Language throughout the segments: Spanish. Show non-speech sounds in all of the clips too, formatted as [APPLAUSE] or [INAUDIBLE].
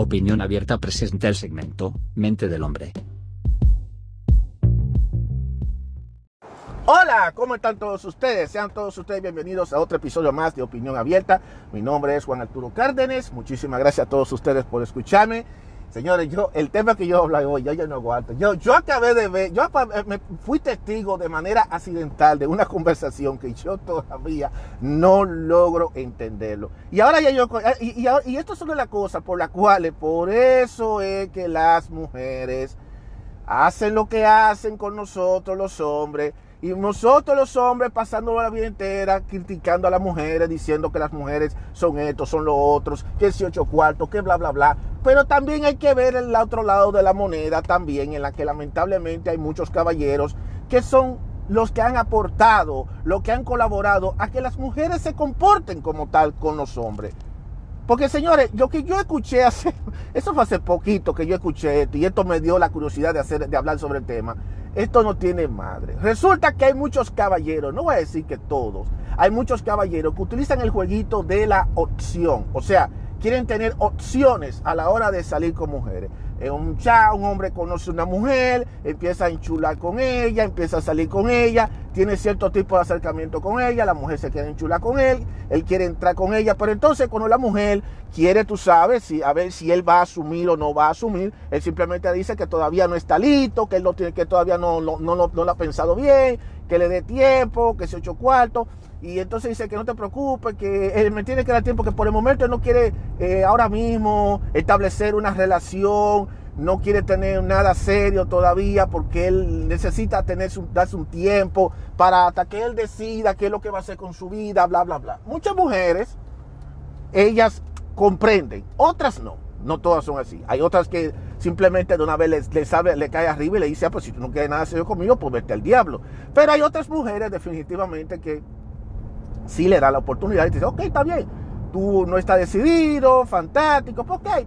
Opinión Abierta presenta el segmento Mente del Hombre. Hola, ¿cómo están todos ustedes? Sean todos ustedes bienvenidos a otro episodio más de Opinión Abierta. Mi nombre es Juan Arturo Cárdenas. Muchísimas gracias a todos ustedes por escucharme. Señores, yo, el tema que yo hablo hoy, yo, yo no aguanto. Yo, yo acabé de ver, yo me fui testigo de manera accidental de una [LAUGHS] conversación que yo todavía no logro entenderlo. Y ahora ya yo, y, esto es de las cosas por las cuales, por eso es que las mujeres hacen lo que hacen con nosotros los hombres y nosotros los hombres pasando la vida entera criticando a las mujeres, diciendo que las mujeres son estos, son los otros, que es ocho cuartos, que bla, bla, bla. Pero también hay que ver el otro lado de la moneda también, en la que lamentablemente hay muchos caballeros que son los que han aportado, los que han colaborado a que las mujeres se comporten como tal con los hombres. Porque señores, lo que yo escuché hace, [LAUGHS] eso fue hace poquito que yo escuché esto y esto me dio la curiosidad de, hacer, de hablar sobre el tema. Esto no tiene madre. Resulta que hay muchos caballeros, no voy a decir que todos, hay muchos caballeros que utilizan el jueguito de la opción. O sea, quieren tener opciones a la hora de salir con mujeres. Un, chat, un hombre conoce una mujer, empieza a enchular con ella, empieza a salir con ella, tiene cierto tipo de acercamiento con ella, la mujer se quiere enchular con él, él quiere entrar con ella, pero entonces cuando la mujer quiere, tú sabes, si, a ver si él va a asumir o no va a asumir, él simplemente dice que todavía no está listo, que él no tiene, que todavía no, no, no, no lo ha pensado bien, que le dé tiempo, que se ocho cuartos. Y entonces dice que no te preocupes, que él me tiene que dar tiempo, que por el momento él no quiere eh, ahora mismo establecer una relación, no quiere tener nada serio todavía, porque él necesita tener darse un tiempo para hasta que él decida qué es lo que va a hacer con su vida, bla, bla, bla. Muchas mujeres, ellas comprenden, otras no. No todas son así. Hay otras que simplemente de una vez le, sabe, le cae arriba y le dice, ah, pues si tú no quieres nada serio conmigo, pues vete al diablo. Pero hay otras mujeres definitivamente que si le da la oportunidad y te dice, ok, está bien, tú no estás decidido, fantástico, pues ok,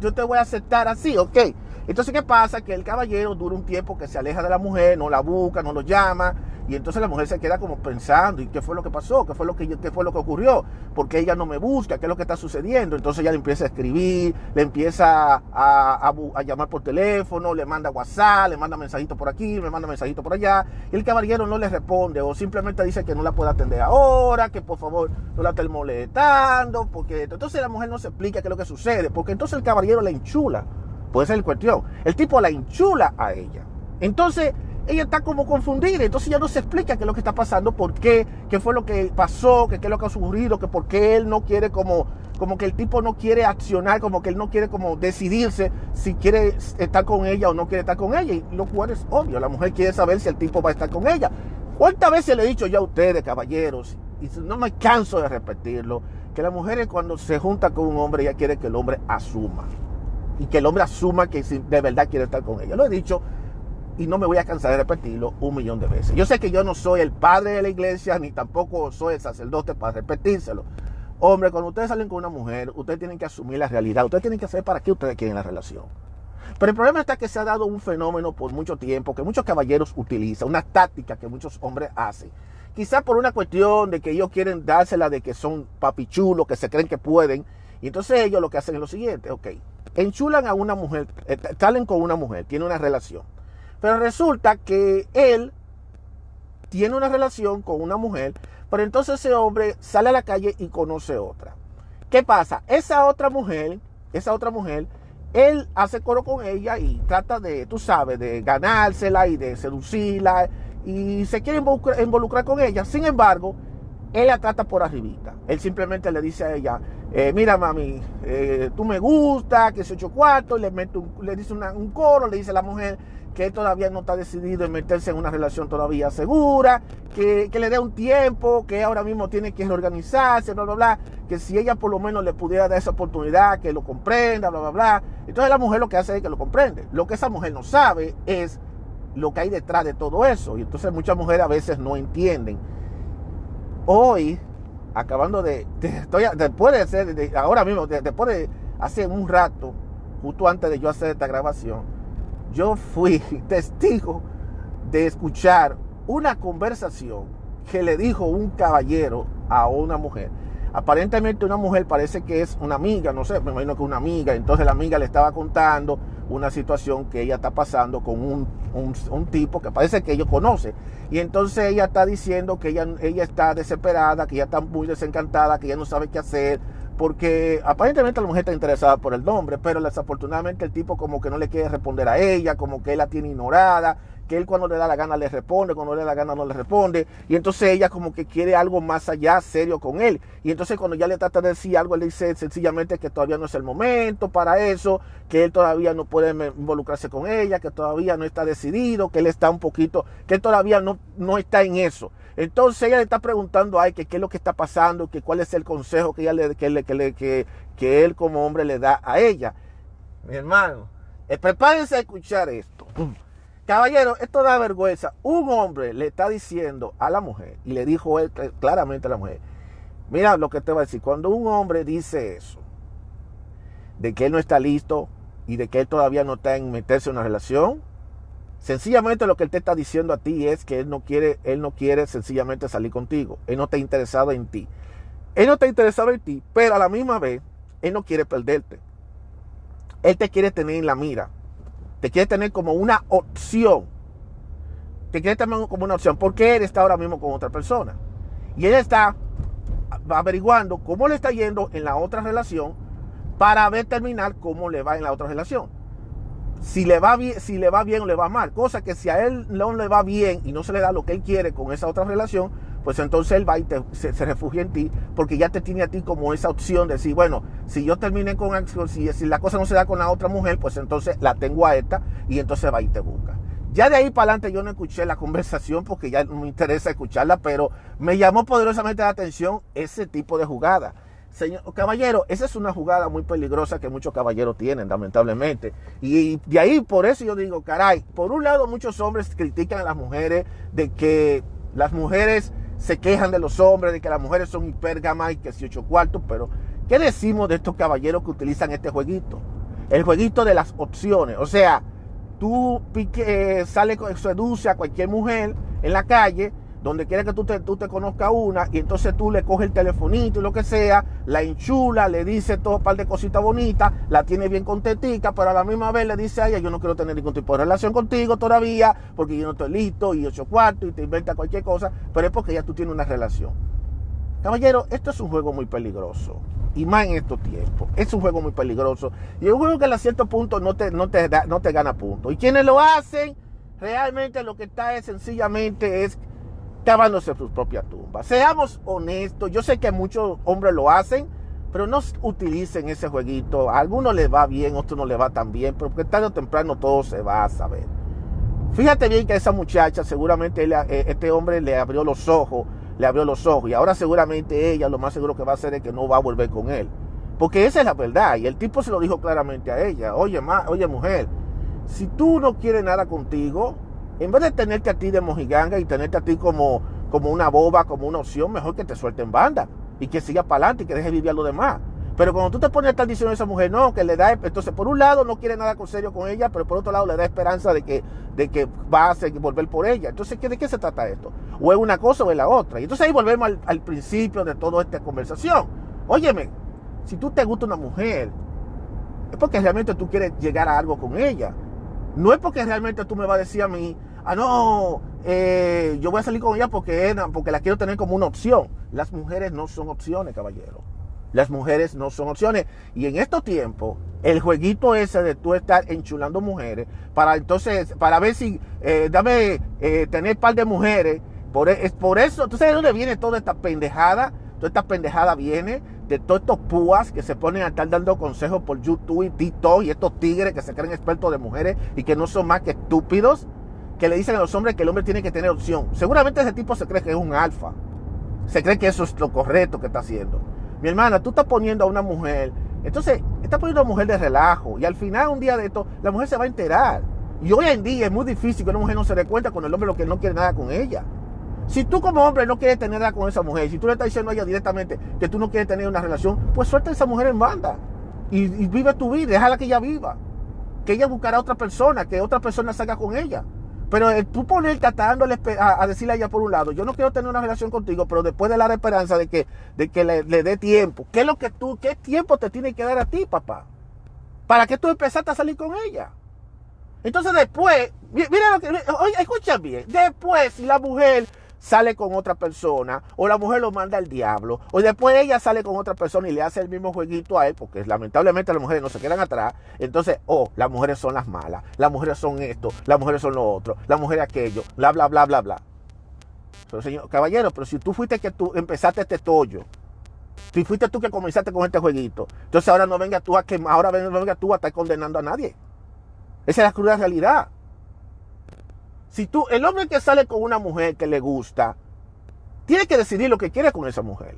yo te voy a aceptar así, ok. Entonces, ¿qué pasa? Que el caballero dura un tiempo que se aleja de la mujer, no la busca, no lo llama, y entonces la mujer se queda como pensando, ¿y qué fue lo que pasó? ¿Qué fue lo que, qué fue lo que ocurrió? porque ella no me busca? ¿Qué es lo que está sucediendo? Entonces ella le empieza a escribir, le empieza a, llamar por teléfono, le manda WhatsApp, le manda mensajitos por aquí, le manda mensajitos por allá, y el caballero no le responde, o simplemente dice que no la puede atender ahora, que por favor no la esté molestando, porque entonces la mujer no se explica qué es lo que sucede, porque entonces el caballero la enchula. Puede ser el cuestión. El tipo la enchula a ella. Entonces, ella está como confundida, entonces ya no se explica qué es lo que está pasando, por qué, qué fue lo que pasó, qué, es lo que ha ocurrido, que por qué él no quiere como, como que el tipo no quiere accionar, como que él no quiere como decidirse si quiere estar con ella o no quiere estar con ella, y lo cual es obvio, la mujer quiere saber si el tipo va a estar con ella. ¿Cuántas veces le he dicho ya a ustedes, caballeros, y no me canso de repetirlo, que la mujer cuando se junta con un hombre, ella quiere que el hombre asuma, y que el hombre asuma que de verdad quiere estar con ella. Lo he dicho y no me voy a cansar de repetirlo un millón de veces. Yo sé que yo no soy el padre de la iglesia, ni tampoco soy el sacerdote para repetírselo. Hombre, cuando ustedes salen con una mujer, ustedes tienen que asumir la realidad, ustedes tienen que saber para qué ustedes quieren la relación. Pero el problema está que se ha dado un fenómeno por mucho tiempo que muchos caballeros utilizan, una táctica que muchos hombres hacen. Quizá por una cuestión de que ellos quieren dársela de que son papichulos, que se creen que pueden. Y entonces ellos lo que hacen es lo siguiente, ok, enchulan a una mujer, eh, salen con una mujer, tiene una relación pero resulta que él tiene una relación con una mujer, pero entonces ese hombre sale a la calle y conoce otra. ¿Qué pasa? Esa otra mujer, esa otra mujer, él hace coro con ella y trata de, tú sabes, de ganársela y de seducirla y se quiere involucrar, con ella. Sin embargo, él la trata por arribita. Él simplemente le dice a ella, eh, mira mami, eh, tú me gusta, que se ocho cuartos, le, mete le dice un coro, le dice a la mujer, que todavía no está decidido en meterse en una relación todavía segura, que, le dé un tiempo, que ahora mismo tiene que reorganizarse, bla, bla, bla, que si ella por lo menos le pudiera dar esa oportunidad, que lo comprenda, bla, bla, bla. Entonces la mujer lo que hace es que lo comprende. Lo que esa mujer no sabe es lo que hay detrás de todo eso. Y entonces muchas mujeres a veces no entienden. Hoy, acabando de, estoy, después de hacer, ahora mismo, después de hace un rato, justo antes de yo hacer esta grabación, yo fui [LAUGHS] testigo de escuchar una conversación que le dijo un caballero a una mujer. Aparentemente una mujer parece que es una amiga, no sé, me imagino que una amiga, entonces la amiga le estaba contando una situación que ella está pasando con un, un, tipo que parece que ella conoce. Y entonces ella está diciendo que ella, ella está desesperada, que ella está muy desencantada, que ella no sabe qué hacer, porque aparentemente la mujer está interesada por el nombre, pero desafortunadamente el tipo como que no le quiere responder a ella, como que la tiene ignorada, que él cuando le da la gana le responde, cuando le da la gana no le responde, y entonces ella como que quiere algo más allá, serio con él, y entonces cuando ya le trata de decir algo, él dice sencillamente que todavía no es el momento para eso, que él todavía no puede involucrarse con ella, que todavía no está decidido, que él está un poquito, que él todavía no, no está en eso. Entonces ella le está preguntando a qué es lo que está pasando, que cuál es el consejo que, ella le, que, le, que, que, él como hombre le da a ella. Mi hermano, eh, prepárense a escuchar esto. Caballero, esto da vergüenza. Un hombre le está diciendo a la mujer, y le dijo él claramente a la mujer, mira lo que te va a decir, cuando un hombre dice eso, de que él no está listo y de que él todavía no está en meterse en una relación, sencillamente lo que él te está diciendo a ti es que él no quiere, él no quiere sencillamente salir contigo, él no está interesado en ti. Él no está interesado en ti, pero a la misma vez, él no quiere perderte. Él te quiere tener en la mira. Te quiere tener como una opción. Te quiere tener como una opción. Porque él está ahora mismo con otra persona. Y él está averiguando cómo le está yendo en la otra relación para ver terminar cómo le va en la otra relación. Si le va bien, si le va bien o le va mal. Cosa que si a él no le va bien y no se le da lo que él quiere con esa otra relación, pues entonces él va y se, refugia en ti porque ya te tiene a ti como esa opción de decir, bueno, si yo termine con, si, si la cosa no se da con la otra mujer, pues entonces la tengo a esta y entonces va y te busca. Ya de ahí para adelante yo no escuché la [LAUGHS] conversación porque ya no me interesa escucharla, pero me llamó poderosamente la atención ese tipo de jugada. Señor caballero, esa es una jugada muy peligrosa que muchos caballeros tienen, lamentablemente. Y de ahí, por eso yo digo, caray, por un lado muchos hombres critican a las mujeres de que las mujeres se quejan de los hombres, de que las mujeres son hipergamas y que si ocho cuartos, pero ¿qué decimos de estos caballeros que utilizan este jueguito? El jueguito de las opciones. O sea, tú pique, eh, sale, seduce a cualquier mujer en la calle donde quiera que tú te, tú te conozcas una, y entonces tú le coges el telefonito y lo que sea, la enchula, le dice todo un par de cositas bonitas, la tiene bien contentica, pero a la misma vez le dice a ella, yo no quiero tener ningún tipo de relación contigo todavía, porque yo no estoy listo, y ocho cuartos, y te inventa cualquier cosa, pero es porque ya tú tienes una relación. Caballero, esto es un juego muy peligroso. Y más en estos tiempos. Es un juego muy peligroso. Y es un juego que a cierto punto no te, no te, no te gana puntos. Y quienes lo hacen, realmente lo que está es sencillamente es cavándose su propia tumba. Seamos honestos, yo sé que muchos hombres lo hacen, pero no utilicen ese jueguito. A algunos les va bien, a otros no les va tan bien, pero porque tarde o temprano todo se va a saber. Fíjate bien que a esa muchacha seguramente eh, este hombre le abrió los ojos, le abrió los ojos y ahora seguramente ella lo más seguro que va a hacer es que no va a volver con él. Porque esa es la verdad y el tipo se lo dijo claramente a ella, oye, ma, oye mujer, si tú no quieres nada contigo, en vez de tenerte a ti de mojiganga y tenerte a ti como, como una boba, como una opción, mejor que te suelte en banda y que siga para adelante y que deje vivir a lo demás. Pero cuando tú te pones a estar diciendo a esa mujer, no, que le da, entonces por un lado no quiere nada con serio con ella, pero por otro lado le da esperanza de que, de que va a seguir, volver por ella. Entonces, ¿de qué se trata esto? O es una cosa o es la otra. Y entonces ahí volvemos al, al principio de toda esta conversación. Óyeme, si tú te gusta una mujer, es porque realmente tú quieres llegar a algo con ella. No es porque realmente tú me vas a decir a mí, ah, no, eh, yo voy a salir con ella porque, porque la quiero tener como una opción. Las mujeres no son opciones, caballero. Las mujeres no son opciones. Y en estos tiempos, el jueguito ese de tú estar enchulando mujeres, para entonces, para ver si, eh, dame, eh, tener par de mujeres, por, e, es por eso, ¿tú sabes de dónde viene toda esta pendejada? Toda esta pendejada viene de todos estos púas que se ponen a estar dando consejos por YouTube y TikTok y estos tigres que se creen expertos de mujeres y que no son más que estúpidos que le dicen a los hombres que el hombre tiene que tener opción. Seguramente ese tipo se cree que es un alfa. Se cree que eso es lo correcto que está haciendo. Mi hermana, tú estás poniendo a una mujer, entonces estás poniendo a una mujer de relajo y al final un día de esto la mujer se va a enterar. Y hoy en día es muy difícil que una mujer no se dé cuenta con el hombre lo que no quiere nada con ella. Si tú como hombre no quieres tener nada con esa mujer, si tú le estás diciendo a ella directamente que tú no quieres tener una relación, pues suelta a esa mujer en banda y, vive tu vida, déjala que ella viva. Que ella buscará a otra persona, que otra persona salga con ella. Pero tú ponerte a, a, decirle a ella por un lado, yo no quiero tener una relación contigo, pero después de la esperanza de que, de que le, dé tiempo. ¿Qué es lo que tú, qué tiempo te tiene que dar a ti, papá? ¿Para que tú empezaste a salir con ella? Entonces después, mira lo que, escucha bien, después si la mujer sale con otra persona, o la mujer lo manda al diablo, o después ella sale con otra persona y le hace el mismo jueguito a él, porque lamentablemente las mujeres no se quedan atrás, entonces, oh, las mujeres son las malas, las mujeres son esto, las mujeres son lo otro, las mujeres aquello, bla, bla, bla, bla, bla. Pero señor, caballero, pero si tú fuiste que tú empezaste este tollo, si fuiste tú que comenzaste con este jueguito, entonces ahora no venga tú a que ahora no venga tú a estar condenando a nadie. Esa es la cruda realidad. Si tú, el hombre que sale con una mujer que le gusta, tiene que decidir lo que quiere con esa mujer.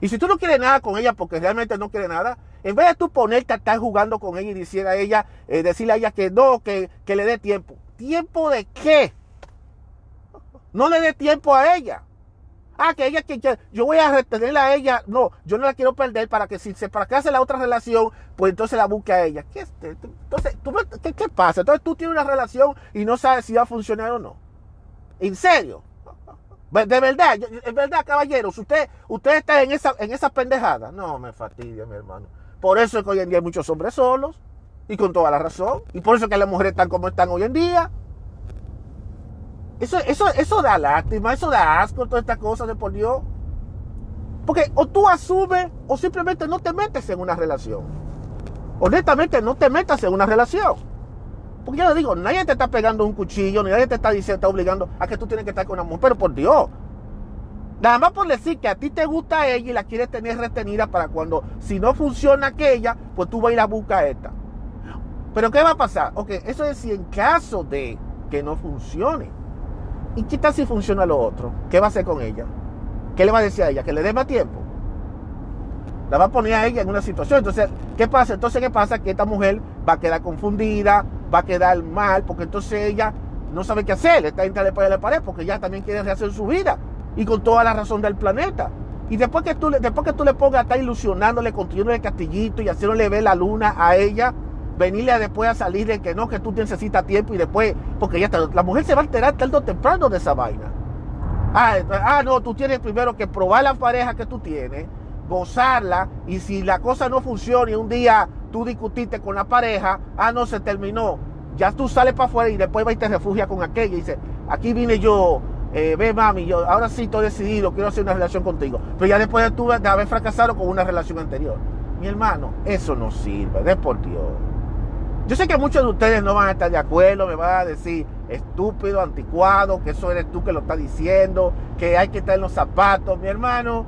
Y si tú no quieres nada con ella porque realmente no quiere nada, en vez de tú ponerte a estar jugando con ella y decirle a ella, eh, decirle a ella que no, que, que le dé tiempo. ¿Tiempo de qué? No le dé tiempo a ella. Ah, que ella, que, yo voy a retenerla a ella. No, yo no la quiero perder para que si se que hace la otra relación, pues entonces la busque a ella. ¿Qué, entonces, ¿qué, pasa? Entonces tú tienes una relación y no sabes si va a funcionar o no. ¿En serio? De verdad, es verdad, caballeros, usted, usted está en esa, en esa pendejada. No, me fastidia, mi hermano. Por eso es que hoy en día hay muchos hombres solos, y con toda la razón. Y por eso es que las mujeres están como están hoy en día. Eso, eso, eso da lástima, eso da asco, todas estas cosas de por Dios. Porque o tú asumes o simplemente no te metes en una relación. Honestamente, no te metas en una relación. Porque yo le digo, nadie te está pegando un cuchillo, nadie te está diciendo, está obligando a que tú tienes que estar con una mujer, pero por Dios. Nada más por decir que a ti te gusta ella y la quieres tener retenida para cuando, si no funciona aquella, pues tú vas a ir a buscar esta. Pero ¿qué va a pasar? Ok, eso es si en caso de que no funcione. ¿Y qué tal si funciona lo otro? ¿Qué va a hacer con ella? ¿Qué le va a decir a ella? ¿Que le dé más tiempo? La va a poner a ella en una situación. Entonces, ¿qué pasa? Entonces, ¿qué pasa? Que esta mujer va a quedar confundida, va a quedar mal, porque entonces ella no sabe qué hacer, está entre la pared la pared, porque ella también quiere rehacer su vida, y con toda la razón del planeta. Y después que tú, después que tú le pongas a estar ilusionándole, construyendo el castillito y haciéndole ver la luna a ella, venirle después a salir de que no, que tú necesitas tiempo y después, porque ya está, la mujer se va a alterar tarde o temprano de esa vaina. Ah, ah, no, tú tienes primero que probar la pareja que tú tienes, gozarla, y si la cosa no funciona y un día tú discutiste con la pareja, ah, no, se terminó. Ya tú sales para afuera y después vas y te refugias con aquella y dices, aquí vine yo, eh, ve mami, yo ahora sí estoy decidido, quiero hacer una relación contigo. Pero ya después de, tú, haber fracasado con una relación anterior. Mi hermano, eso no sirve, de por Dios. Yo sé que muchos de ustedes no van a estar de acuerdo, me van a decir estúpido, anticuado, que eso eres tú que lo estás diciendo, que hay que estar en los zapatos. Mi hermano,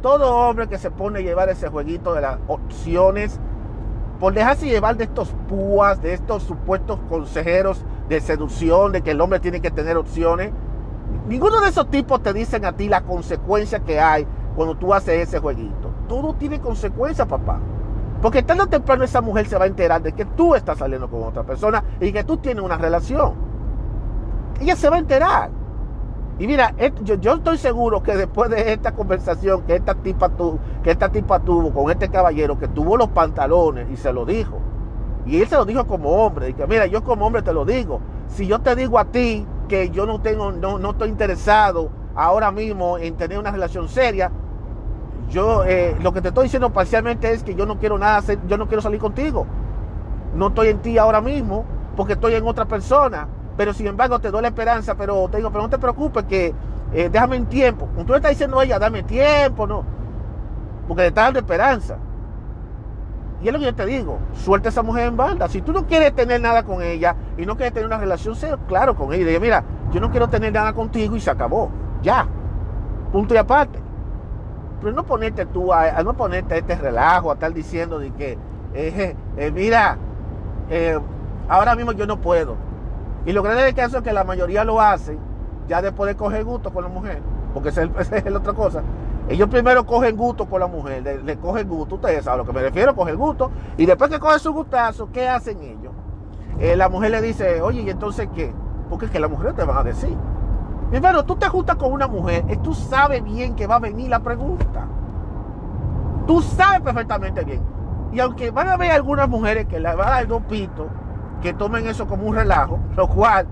todo hombre que se pone a llevar ese jueguito de las opciones, por dejarse llevar de estos púas, de estos supuestos consejeros de seducción, de que el hombre tiene que tener opciones, ninguno de esos tipos te dicen a ti la consecuencia que hay cuando tú haces ese jueguito. Todo tiene consecuencias, papá. Porque tarde o temprano esa mujer se va a enterar de que tú estás saliendo con otra persona y que tú tienes una relación. Ella se va a enterar. Y mira, yo, estoy seguro que después de esta conversación que esta, tipa que esta tipa tuvo con este caballero, que tuvo los pantalones y se lo dijo, y él se lo dijo como hombre, y mira, yo como hombre te lo digo, si yo te digo a ti que yo no tengo, no, no estoy interesado ahora mismo en tener una relación seria, yo eh, lo que te estoy diciendo parcialmente es que yo no quiero nada hacer, yo no quiero salir contigo. No estoy en ti ahora mismo porque estoy en otra persona. Pero sin embargo te doy la esperanza, pero te digo, pero no te preocupes que eh, déjame en tiempo. Como tú le estás diciendo a ella, dame tiempo, no. Porque le estás dando esperanza. Y es lo que yo te digo, suelta a esa mujer en banda. Si tú no quieres tener nada con ella y no quieres tener una relación, sé claro con ella. Dile, mira, yo no quiero tener nada contigo y se acabó. Ya. Punto y aparte. Pero no ponerte tú a, no ponerte a este relajo, a estar diciendo de que, eh, eh, mira, eh, ahora mismo yo no puedo. Y lo grande del caso es que la mayoría lo hacen ya después de coger gusto con la mujer, porque esa es, [LAUGHS] la otra cosa. Ellos primero cogen gusto con la mujer, le, cogen gusto, ustedes saben a lo que me refiero, cogen gusto, y después que cogen su gustazo, ¿qué hacen ellos? la mujer le dice, oye, ¿y entonces qué? Porque es que la mujer te van a decir. Mi hermano, tú te juntas con una mujer y tú sabes bien que va a venir la pregunta. Tú sabes perfectamente bien. Y aunque van a haber algunas mujeres que le van a dar dos pitos, que tomen eso como un relajo, lo cual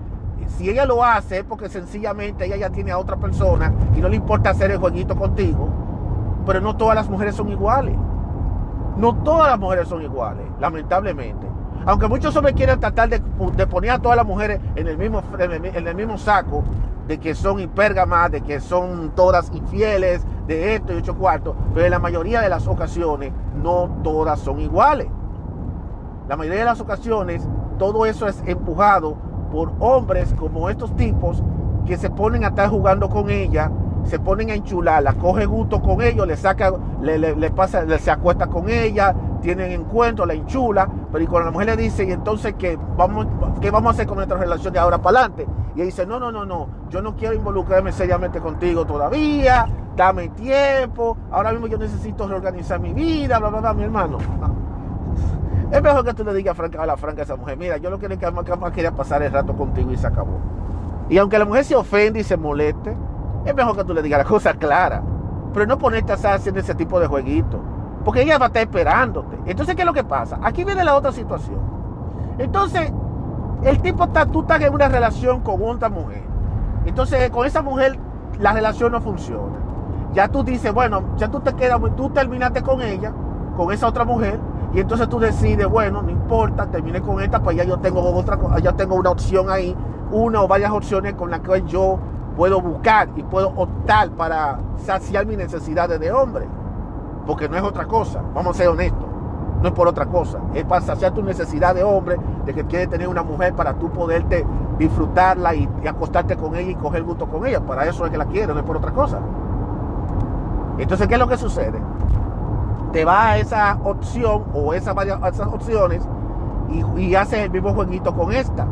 si ella lo hace es porque sencillamente ella ya tiene a otra persona y no le importa hacer el jueguito contigo. Pero no todas las mujeres son iguales. No todas las mujeres son iguales, lamentablemente. Aunque muchos hombres quieren tratar de, poner a todas las mujeres en el, mismo saco, de que son hipérgamas, de que son todas infieles, de esto y ocho cuartos, pero en la mayoría de las ocasiones no todas son iguales. La mayoría de las ocasiones todo eso es empujado por hombres como estos tipos que se ponen a estar jugando con ella se ponen a enchularla, coge gusto con ellos, le saca, le, pasa, se acuesta con ella, tienen encuentro, la enchula, pero y cuando la mujer le dice, y entonces ¿qué vamos, qué vamos a hacer con nuestra relación de ahora para adelante? Y ella dice, no, no, no, no, yo no quiero involucrarme seriamente contigo todavía, dame tiempo, ahora mismo yo necesito reorganizar mi vida, bla, bla, bla, mi hermano. Es mejor que tú le digas a la franca a esa mujer, mira, yo lo que más quería pasar el rato contigo y se acabó. Y aunque la mujer se ofende y se moleste, es mejor que tú le digas la cosa clara. Pero no ponerte a estar haciendo ese tipo de jueguito. Porque ella va a estar esperándote. Entonces, ¿qué es lo que pasa? Aquí viene la otra situación. Entonces, el tipo está, tú estás en una relación con otra mujer. Entonces, con esa mujer, la relación no funciona. Ya tú dices, bueno, ya tú te quedas, tú terminaste con ella, con esa otra mujer, y entonces tú decides, bueno, no importa, terminé con esta, pues ya yo tengo otra, ya tengo una opción ahí, una o varias opciones con las que yo puedo buscar y puedo optar para saciar mis necesidades de hombre. Porque no es otra cosa, vamos a ser honestos. No es por otra cosa, es para saciar tu necesidad de hombre, de que quieres tener una mujer para tú poderte disfrutarla y, acostarte con ella y coger gusto con ella. Para eso es que la quieres, no es por otra cosa. Entonces, ¿qué es lo que sucede? Te va a esa opción o esas varias opciones y, y haces el mismo jueguito con esta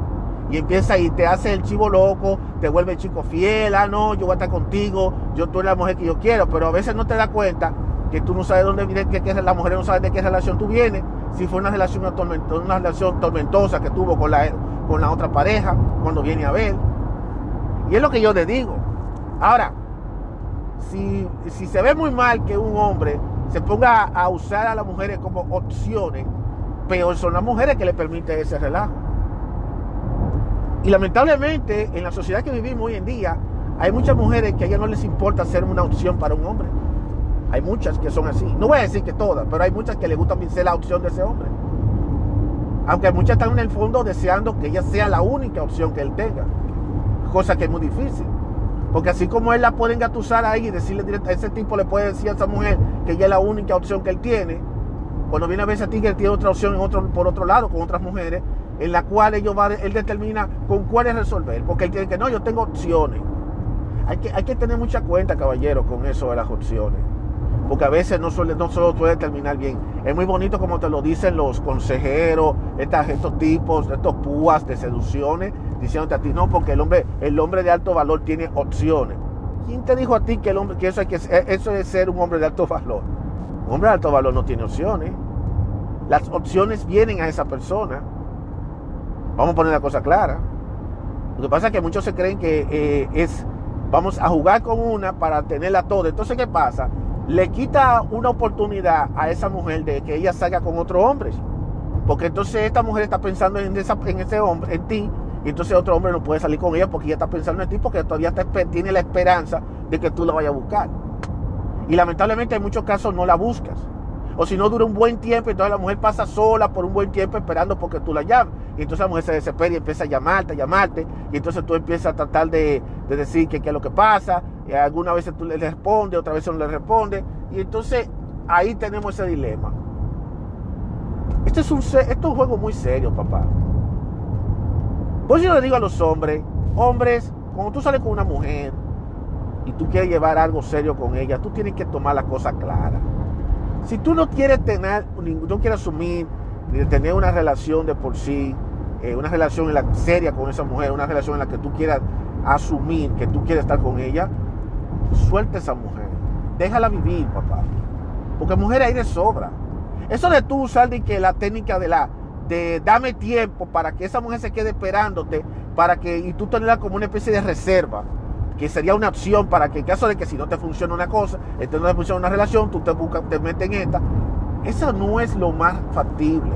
y empieza y te hace el chivo loco, te vuelve el chico fiel, ah, no, yo voy a estar contigo, yo tú eres la mujer que yo quiero, pero a veces no te das cuenta que tú no sabes dónde viene, que, la mujer no sabe de qué relación tú vienes, si fue una relación, una relación tormentosa que tuvo con la, con la otra pareja, cuando viene a ver. Y es lo que yo le digo. Ahora, si, si se ve muy mal que un hombre se ponga a usar a las mujeres como opciones, peor son las mujeres que le permiten ese relajo. Y lamentablemente en la sociedad que vivimos hoy en día hay muchas mujeres que a ellas no les importa ser una opción para un hombre. Hay muchas que son así. No voy a decir que todas, pero hay muchas que les gusta ser la opción de ese hombre. Aunque muchas están en el fondo deseando que ella sea la única opción que él tenga. Cosa que es muy difícil. Porque así como él la puede engatusar ahí y decirle directo, ese tipo le puede decir a esa mujer que ella es la única opción que él tiene, cuando viene a ver a ti que él tiene otra opción en otro, por otro lado con otras mujeres, en la cual ellos va, él determina con cuáles resolver, porque él tiene que, no, yo tengo opciones. Hay que, hay que tener mucha cuenta, caballero, con eso de las opciones. Porque a veces no, suele, no solo puede terminar bien. Es muy bonito como te lo dicen los consejeros, estos tipos, estos púas de seducciones, diciéndote a ti, no, porque el hombre, el hombre de alto valor tiene opciones. ¿Quién te dijo a ti que, el hombre, que, eso, hay que eso es ser un hombre de alto valor? Un hombre de alto valor no tiene opciones. Las opciones vienen a esa persona. Vamos a poner la cosa clara. Lo que pasa es que muchos se creen que eh, es, vamos a jugar con una para tenerla toda. Entonces, ¿qué pasa? Le quita una oportunidad a esa mujer de que ella salga con otro hombre. Porque entonces esta mujer está pensando en, en ese hombre, en ti, y entonces otro hombre no puede salir con ella porque ella está pensando en ti, porque todavía tiene la esperanza de que tú la vayas a buscar. Y lamentablemente en muchos casos no la buscas. O si no dura un buen tiempo, entonces la mujer pasa sola por un buen tiempo esperando porque tú la llames. Y entonces la mujer se desespera y empieza a llamarte, a llamarte. Y entonces tú empiezas a tratar de, decir qué es lo que pasa. Y algunas veces tú le respondes, otras veces no le respondes. Y entonces ahí tenemos ese dilema. Esto es un, esto es un juego muy serio, papá. Pues yo le digo a los hombres, hombres, cuando tú sales con una mujer y tú quieres llevar algo serio con ella, tú tienes que tomar la cosa clara. Si tú no quieres tener, no quieres asumir ni tener una relación de por sí, eh, una relación en la, seria con esa mujer, una relación en la que tú quieras asumir que tú quieres estar con ella, suelta a esa mujer. Déjala vivir, papá. Porque mujer hay de sobra. Eso de tú usar de que la técnica de la de dame tiempo para que esa mujer se quede esperándote, para que y tú tenerla como una especie de reserva que sería una opción para que en caso de que si no te funciona una cosa, entonces no te funciona una relación, tú te, buscas, te metes en esta. Eso no es lo más factible.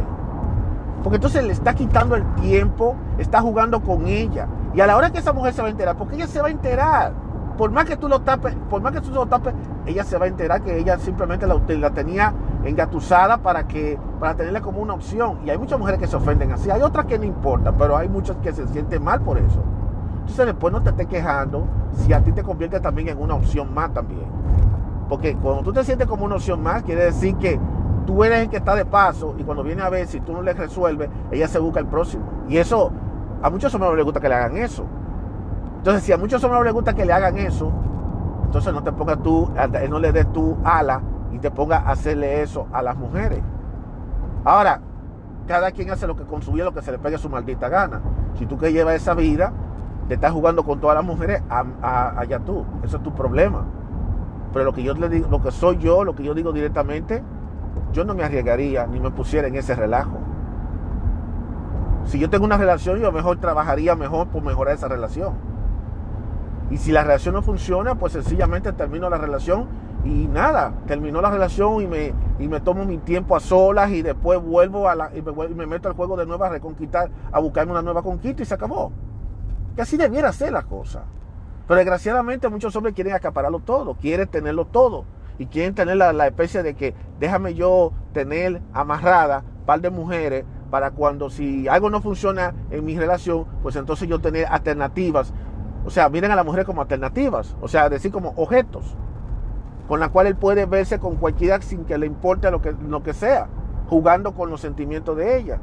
Porque entonces le está quitando el tiempo, está jugando con ella. Y a la hora que esa mujer se va a enterar, porque ella se va a enterar, por más que tú lo tapes, por más que tú lo tapes, ella se va a enterar que ella simplemente la, tenía engatusada para que para tenerla como una opción. Y hay muchas mujeres que se ofenden así, hay otras que no importa, pero hay muchas que se sienten mal por eso. Entonces después no te estés quejando si a ti te convierte también en una opción más también. Porque cuando tú te sientes como una opción más, quiere decir que tú eres el que está de paso y cuando viene a ver si tú no le resuelves, ella se busca el próximo. Y eso, a muchos hombres no les gusta que le hagan eso. Entonces, si a muchos hombres no les gusta que le hagan eso, entonces no te pongas tú, no le des tu ala y te ponga a hacerle eso a las mujeres. Ahora, cada quien hace lo que con su vida, lo que se le pegue su maldita gana. Si tú que llevas esa vida, te estás jugando con todas las mujeres, allá tú. Eso es tu problema. Pero lo que yo le digo, lo que soy yo, lo que yo digo directamente, yo no me arriesgaría ni me pusiera en ese relajo. Si yo tengo una relación, yo mejor trabajaría mejor por mejorar esa relación. Y si la relación no funciona, pues sencillamente termino la relación y nada, terminó la relación y me, y me tomo mi tiempo a solas y después vuelvo a la, y me, meto al juego de nuevo a reconquistar, a buscarme una nueva conquista y se acabó. Que así debiera ser la cosa. Pero desgraciadamente muchos hombres quieren acapararlo todo, quieren tenerlo todo. Y quieren tener la, especie de que déjame yo tener amarrada un par de mujeres para cuando si algo no funciona en mi relación, pues entonces yo tener alternativas. O sea, miren a la mujer como alternativas, o sea, decir como objetos con la cual él puede verse con cualquiera sin que le importe lo que, lo que sea, jugando con los sentimientos de ella.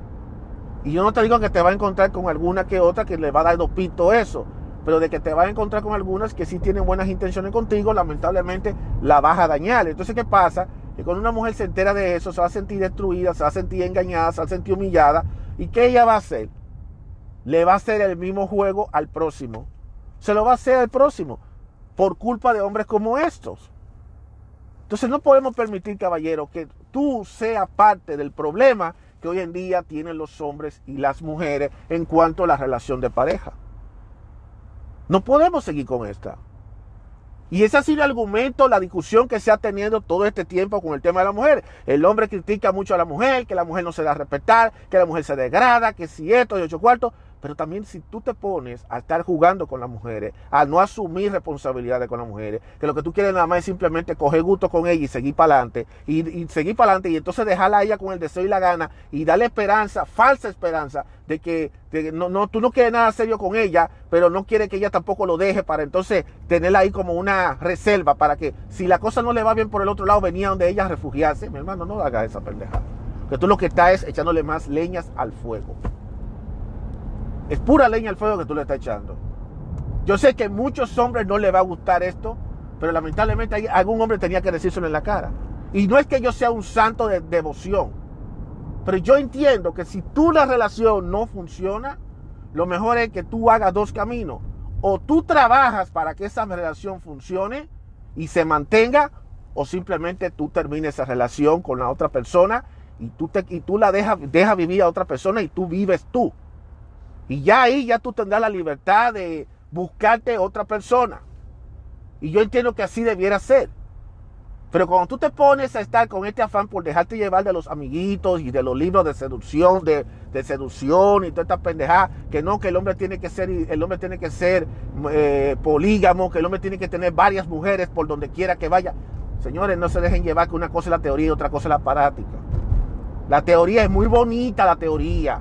Y yo no te digo que te va a encontrar con alguna que otra que le va a dar dos pitos eso, pero de que te vas a encontrar con algunas que sí tienen buenas intenciones contigo, lamentablemente la vas a dañar. Entonces, ¿qué pasa? Que cuando una mujer se entera de eso, se va a sentir destruida, se va a sentir engañada, se va a sentir humillada. ¿Y qué ella va a hacer? Le va a hacer el mismo juego al próximo. Se lo va a hacer al próximo por culpa de hombres como estos. Entonces no podemos permitir, caballero, que tú seas parte del problema que hoy en día tienen los hombres y las mujeres en cuanto a la relación de pareja. No podemos seguir con esta. Y ese ha sido el argumento, la discusión que se ha tenido todo este tiempo con el tema de la mujer. El hombre critica mucho a la mujer, que la mujer no se da a respetar, que la mujer se degrada, que si esto y ocho cuartos. Pero también si tú te pones a estar jugando con las mujeres, a no asumir responsabilidades con las mujeres, que lo que tú quieres nada más es simplemente coger gusto con ella y seguir para adelante, y, seguir para adelante y entonces dejarla a ella con el deseo y la gana y darle esperanza, falsa esperanza, de que, no, no, tú no quieres nada serio con ella, pero no quieres que ella tampoco lo deje para entonces tenerla ahí como una reserva para que si la cosa no le va bien por el otro lado, venía donde ella a refugiarse. Mi hermano, no haga esa pendeja. Que tú lo que estás es echándole más leñas al fuego. Es pura leña al fuego que tú le estás echando. Yo sé que muchos hombres no les va a gustar esto, pero lamentablemente algún hombre tenía que decírselo en la cara. Y no es que yo sea un santo de devoción, pero yo entiendo que si tú la relación no funciona, lo mejor es que tú hagas dos caminos. O tú trabajas para que esa relación funcione y se mantenga, o simplemente tú termines esa relación con la otra persona y tú, te, y tú la dejas deja vivir a otra persona y tú vives tú. Y ya ahí ya tú tendrás la libertad de buscarte otra persona. Y yo entiendo que así debiera ser. Pero cuando tú te pones a estar con este afán por dejarte llevar de los amiguitos y de los libros de seducción, de, seducción y toda esta pendejada, que no, que el hombre tiene que ser, el hombre tiene que ser eh, polígamo, que el hombre tiene que tener varias mujeres por donde quiera que vaya. Señores, no se dejen llevar que una cosa es la teoría y otra cosa es la práctica. La teoría es muy bonita, la teoría.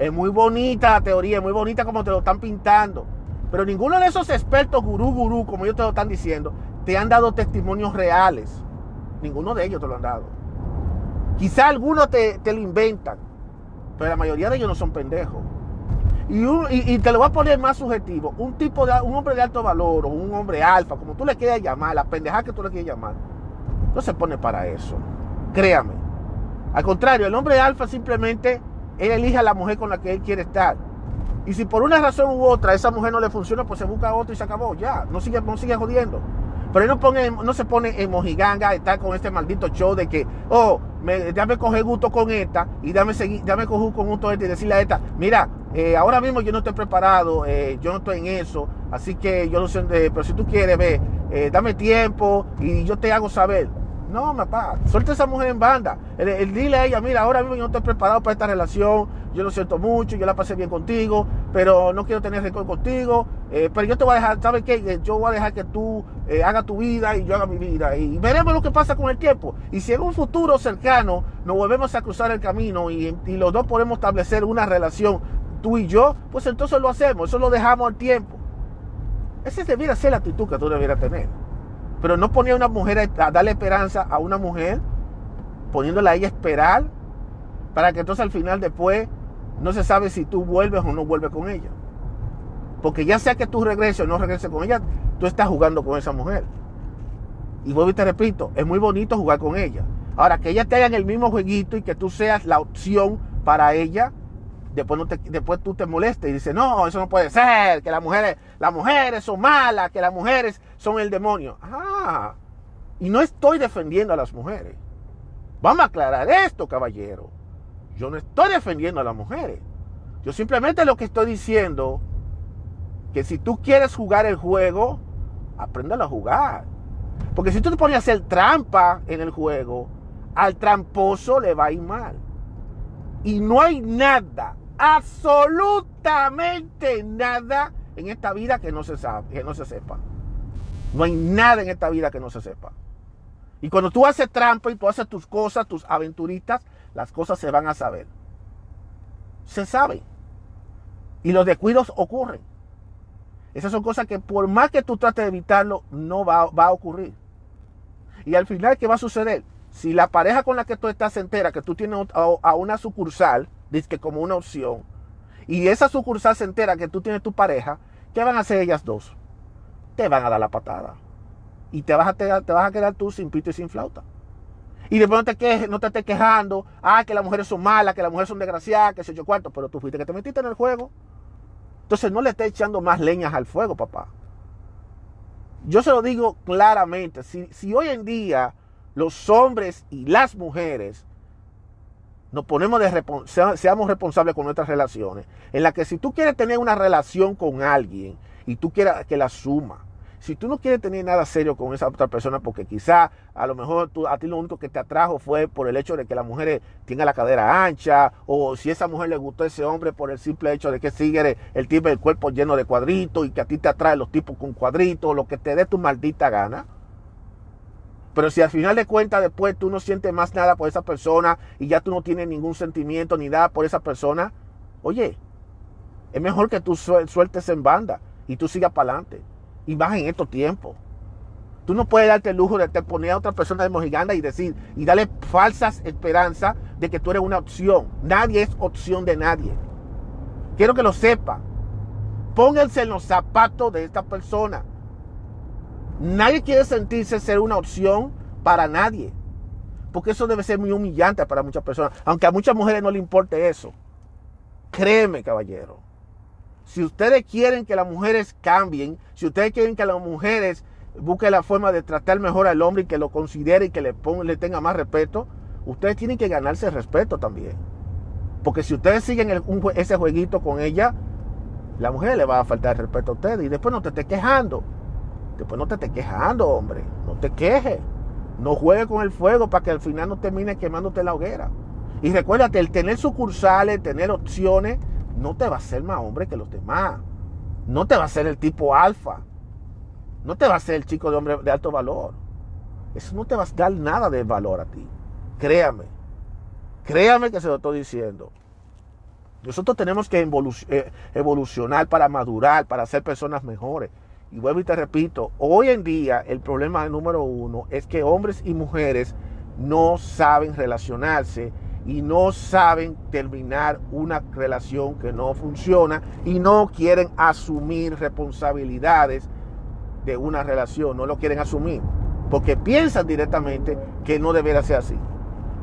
Es muy bonita la teoría, es muy bonita como te lo están pintando. Pero ninguno de esos expertos gurú, gurú, como ellos te lo están diciendo, te han dado testimonios reales. Ninguno de ellos te lo han dado. Quizá algunos te, lo inventan, pero la mayoría de ellos no son pendejos. Y, te lo voy a poner más subjetivo. Un tipo de un hombre de alto valor o un hombre alfa, como tú le quieras llamar, la pendejada que tú le quieras llamar, no se pone para eso. Créame. Al contrario, el hombre alfa simplemente él elige a la mujer con la que él quiere estar. Y si por una razón u otra esa mujer no le funciona, pues se busca otra y se acabó. Ya, no sigue, no sigue jodiendo. Pero él no, no se pone en mojiganga estar con este maldito show de que, oh, me, déjame coger gusto con esta y dame, seguir, dame coger con gusto este y decirle a esta, mira, eh, ahora mismo yo no estoy preparado, eh, yo no estoy en eso, así que yo no sé, pero si tú quieres, ve, eh, dame tiempo y yo te hago saber. No, papá, suelta a esa mujer en banda. El, dile a ella, mira, ahora mismo yo no estoy preparado para esta relación, yo lo siento mucho, yo la pasé bien contigo, pero no quiero tener récord contigo, eh, pero yo te voy a dejar, ¿sabes qué? Eh, yo voy a dejar que tú eh, hagas tu vida y yo haga mi vida. Y veremos lo que pasa con el tiempo. Y si en un futuro cercano nos volvemos a cruzar el camino y, los dos podemos establecer una relación, tú y yo, pues entonces lo hacemos, eso lo dejamos al tiempo. Esa debiera ser la actitud que tú debieras tener. Pero no ponía a una mujer a darle esperanza a una mujer, poniéndola a ella a esperar, para que entonces al final después no se sabe si tú vuelves o no vuelves con ella. Porque ya sea que tú regreses o no regreses con ella, tú estás jugando con esa mujer. Y vuelvo y te repito, es muy bonito jugar con ella. Ahora, que ella te haga en el mismo jueguito y que tú seas la opción para ella, después, no te, después tú te molestes y dices, no, eso no puede ser, que las mujeres, las mujeres son malas, que las mujeres son el demonio. Ah, y no estoy defendiendo a las mujeres. Vamos a aclarar esto, caballero. Yo no estoy defendiendo a las mujeres. Yo simplemente lo que estoy diciendo, que si tú quieres jugar el juego, apréndalo a jugar. Porque si tú te pones a hacer trampa en el juego, al tramposo le va a ir mal. Y no hay nada absolutamente nada en esta vida que no se sabe, que no se sepa. No hay nada en esta vida que no se sepa. Y cuando tú haces trampa y tú haces tus cosas, tus aventuritas, las cosas se van a saber. Se sabe. Y los descuidos ocurren. Esas son cosas que por más que tú trates de evitarlo, no va, va a ocurrir. Y al final, ¿qué va a suceder? Si la pareja con la que tú estás se entera que tú tienes a una sucursal, dice como una opción, y esa sucursal se entera que tú tienes tu pareja, ¿qué van a hacer ellas dos? Te van a dar la patada. Y te vas a, te, vas a quedar tú sin pito y sin flauta. Y después no te, quejes, no te estés quejando, ah, que las mujeres son malas, que las mujeres son desgraciadas, que sé yo cuánto, pero tú fuiste que te metiste en el juego. Entonces no le estés echando más leñas al fuego, papá. Yo se lo digo claramente, si, si hoy en día los hombres y las mujeres nos ponemos de seamos responsables con nuestras relaciones. En la que si tú quieres tener una relación con alguien y tú quieras que la suma, si tú no quieres tener nada serio con esa otra persona, porque quizá a lo mejor a ti lo único que te atrajo fue por el hecho de que la mujer tenga la cadera ancha, o si esa mujer le gustó a ese hombre por el simple hecho de que sigue el tipo del cuerpo lleno de cuadritos y que a ti te atrae los tipos con cuadritos, lo que te dé tu maldita gana. Pero si al final de cuentas después tú no sientes más nada por esa persona y ya tú no tienes ningún sentimiento ni nada por esa persona, oye, es mejor que tú sueltes en banda y tú sigas para adelante. Y más en estos tiempos. Tú no puedes darte el lujo de te poner a otra persona de mojiganda y decir y darle falsas esperanzas de que tú eres una opción. Nadie es opción de nadie. Quiero que lo sepa. Pónganse en los zapatos de esta persona. Nadie quiere sentirse ser una opción para nadie. Porque eso debe ser muy humillante para muchas personas. Aunque a muchas mujeres no le importe eso. Créeme, caballero. Si ustedes quieren que las mujeres cambien, si ustedes quieren que las mujeres busquen la forma de tratar mejor al hombre y que lo considere y que le, tenga más respeto, ustedes tienen que ganarse el respeto también. Porque si ustedes siguen ese jueguito con ella, la mujer le va a faltar el respeto a ustedes y después no te estés quejando. Después no te estés quejando, hombre. No te quejes. No juegues con el fuego para que al final no termine quemándote la hoguera. Y recuérdate, el tener sucursales, tener opciones, no te va a hacer más hombre que los demás. No te va a hacer el tipo alfa. No te va a hacer el chico de hombre de alto valor. Eso no te va a dar nada de valor a ti. Créame. Créame que se lo estoy diciendo. Nosotros tenemos que eh, evolucionar para madurar, para ser personas mejores. Y vuelvo y te repito, hoy en día el problema número uno es que hombres y mujeres no saben relacionarse y no saben terminar una relación que no funciona y no quieren asumir responsabilidades de una relación, no lo quieren asumir, porque piensan directamente que no debería ser así.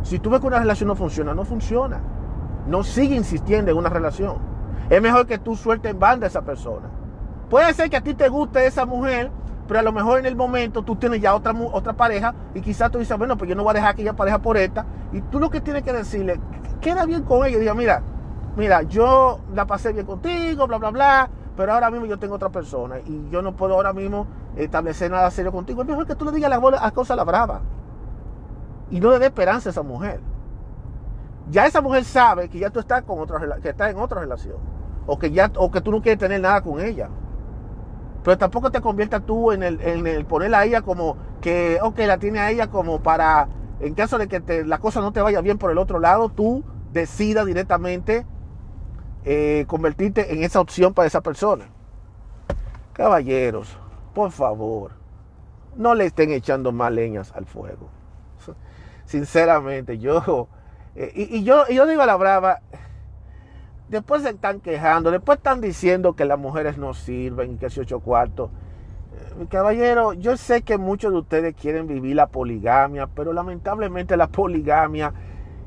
Si tú ves que una relación no funciona, no funciona. No sigue insistiendo en una relación. Es mejor que tú sueltes en banda a esa persona Puede ser que a ti te guste esa mujer, pero a lo mejor en el momento tú tienes ya otra, otra pareja y quizás tú dices, bueno, pues yo no voy a dejar aquella pareja por esta. Y tú lo que tienes que decirle, queda bien con ella. Diga, mira, mira, yo la pasé bien contigo, bla, bla, bla, pero ahora mismo yo tengo otra persona y yo no puedo ahora mismo establecer nada serio contigo. Es mejor que tú le digas las, cosas a la brava. y no le dé esperanza a esa mujer. Ya esa mujer sabe que ya tú estás con otra que estás en otra relación o que ya o que tú no quieres tener nada con ella. Pero tampoco te conviertas tú en el, en el ponerla a ella como que, ok, la tiene a ella como para, en caso de que la cosa no te vaya bien por el otro lado, tú decida directamente eh, convertirte en esa opción para esa persona. Caballeros, por favor, no le estén echando más leñas al fuego. Sinceramente, yo, eh, y, yo, yo digo a la brava, después se están quejando, después están diciendo que las mujeres no sirven y que es ocho cuartos. Mi caballero, yo sé que muchos de ustedes quieren vivir la poligamia, pero lamentablemente la poligamia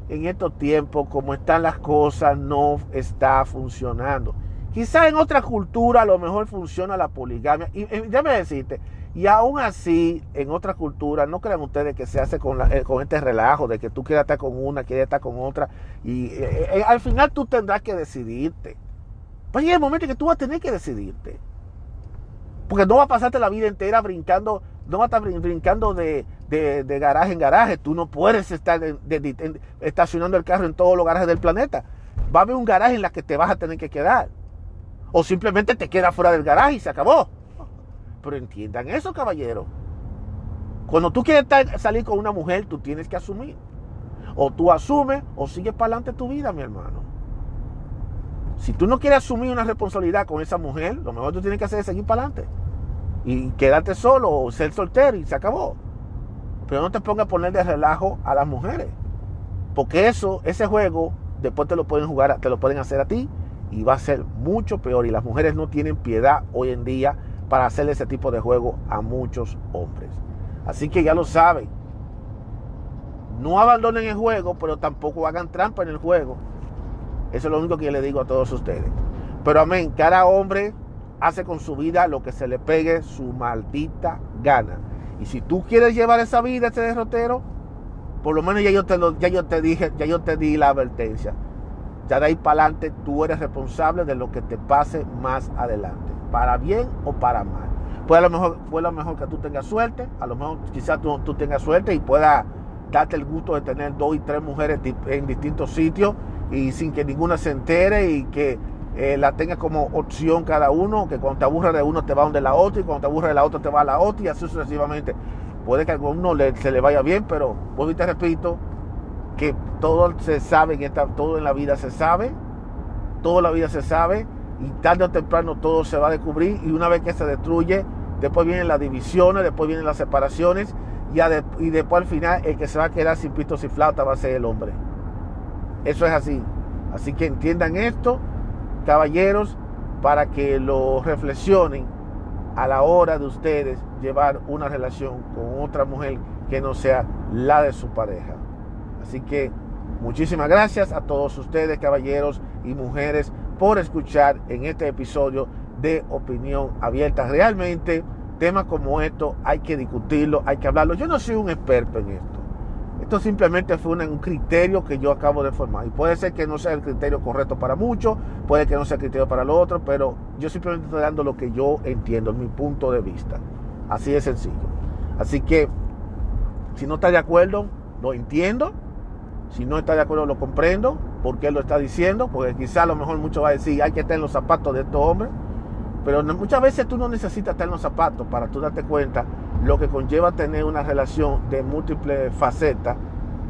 en estos tiempos, como están las cosas, no está funcionando. Quizá en otra cultura a lo mejor funciona la poligamia. Y, déjame decirte, y aún así, en otra cultura, no crean ustedes que se hace con, eh, con este relajo de que tú quieras estar con una, quieras estar con otra. Y eh, eh, al final tú tendrás que decidirte. Pues llega el momento que tú vas a tener que decidirte. Porque no va a pasarte la vida entera brincando, no va a estar brincando de, garaje en garaje. Tú no puedes estar estacionando el carro en todos los garajes del planeta. Va a haber un garaje en la que te vas a tener que quedar. O simplemente te quedas fuera del garaje y se acabó. Pero entiendan eso, caballero. Cuando tú quieres salir con una mujer, tú tienes que asumir. O tú asumes o sigues para adelante tu vida, mi hermano. Si tú no quieres asumir una responsabilidad con esa mujer, lo mejor tú tienes que hacer es seguir para adelante. Y quedarte solo o ser soltero y se acabó. Pero no te pongas a poner de relajo a las mujeres. Porque eso, ese juego, después te lo pueden jugar, te lo pueden hacer a ti y va a ser mucho peor. Y las mujeres no tienen piedad hoy en día para hacer ese tipo de juego a muchos hombres. Así que ya lo saben. No abandonen el juego, pero tampoco hagan trampa en el juego eso es lo único que yo le digo a todos ustedes. Pero amén, cada hombre hace con su vida lo que se le pegue su maldita gana. Y si tú quieres llevar esa vida, ese derrotero, por lo menos yo te, lo, ya yo te dije, ya yo te di la advertencia. Ya de ahí para adelante tú eres responsable de lo que te pase más adelante, para bien o para mal. Pues a lo mejor, fue lo mejor que tú tengas suerte, a lo mejor quizás tú, tú tengas suerte y puedas darte el gusto de tener dos y tres mujeres en distintos sitios y sin que ninguna se entere y que eh, la tenga como opción cada uno, que cuando te aburre de uno te va donde la otra y cuando te aburre de la otra te va a la otra y así sucesivamente. Puede que a alguno le, se le vaya bien, pero vuelvo y te repito que todo se sabe, todo en la vida se sabe, toda la vida se sabe y tarde o temprano todo se va a descubrir y una vez que se destruye, después vienen las divisiones, después vienen las separaciones y, después al final el que se va a quedar sin pistos y flauta va a ser el hombre. Eso es así. Así que entiendan esto, caballeros, para que lo reflexionen a la hora de ustedes llevar una relación con otra mujer que no sea la de su pareja. Así que muchísimas gracias a todos ustedes, caballeros y mujeres, por escuchar en este episodio de Opinión Abierta. Realmente, temas como esto hay que discutirlo, hay que hablarlo. Yo no soy un experto en esto. Esto simplemente fue un, criterio que yo acabo de formar. Y puede ser que no sea el criterio correcto para muchos, puede que no sea el criterio para los otros, pero yo simplemente estoy dando lo que yo entiendo, mi punto de vista. Así de sencillo. Así que, si no está de acuerdo, lo entiendo. Si no está de acuerdo, lo comprendo. Porque él lo está diciendo? Porque quizá a lo mejor mucho va a decir, hay que estar en los zapatos de estos hombres. Pero muchas veces tú no necesitas estar en los zapatos para tú darte cuenta lo que conlleva tener una relación de múltiples facetas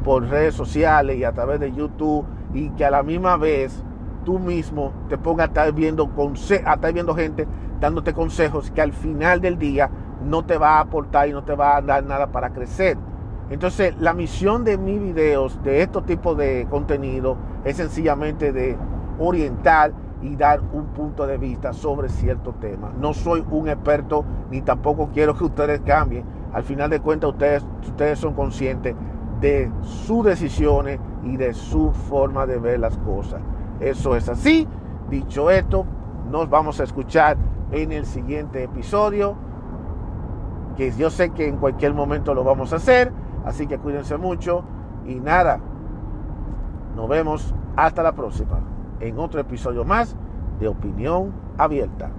por redes sociales y a través de YouTube y que a la misma vez tú mismo te pongas a estar viendo, a estar viendo gente dándote consejos que al final del día no te va a aportar y no te va a dar nada para crecer. Entonces, la misión de mis videos, de estos tipos de contenido, es sencillamente de orientar y dar un punto de vista sobre cierto tema. No soy un experto ni tampoco quiero que ustedes cambien. Al final de cuentas ustedes, ustedes son conscientes de sus decisiones y de su forma de ver las cosas. Eso es así. Dicho esto, nos vamos a escuchar en el siguiente episodio, que yo sé que en cualquier momento lo vamos a hacer, así que cuídense mucho y nada, nos vemos hasta la próxima en otro episodio más de Opinión Abierta.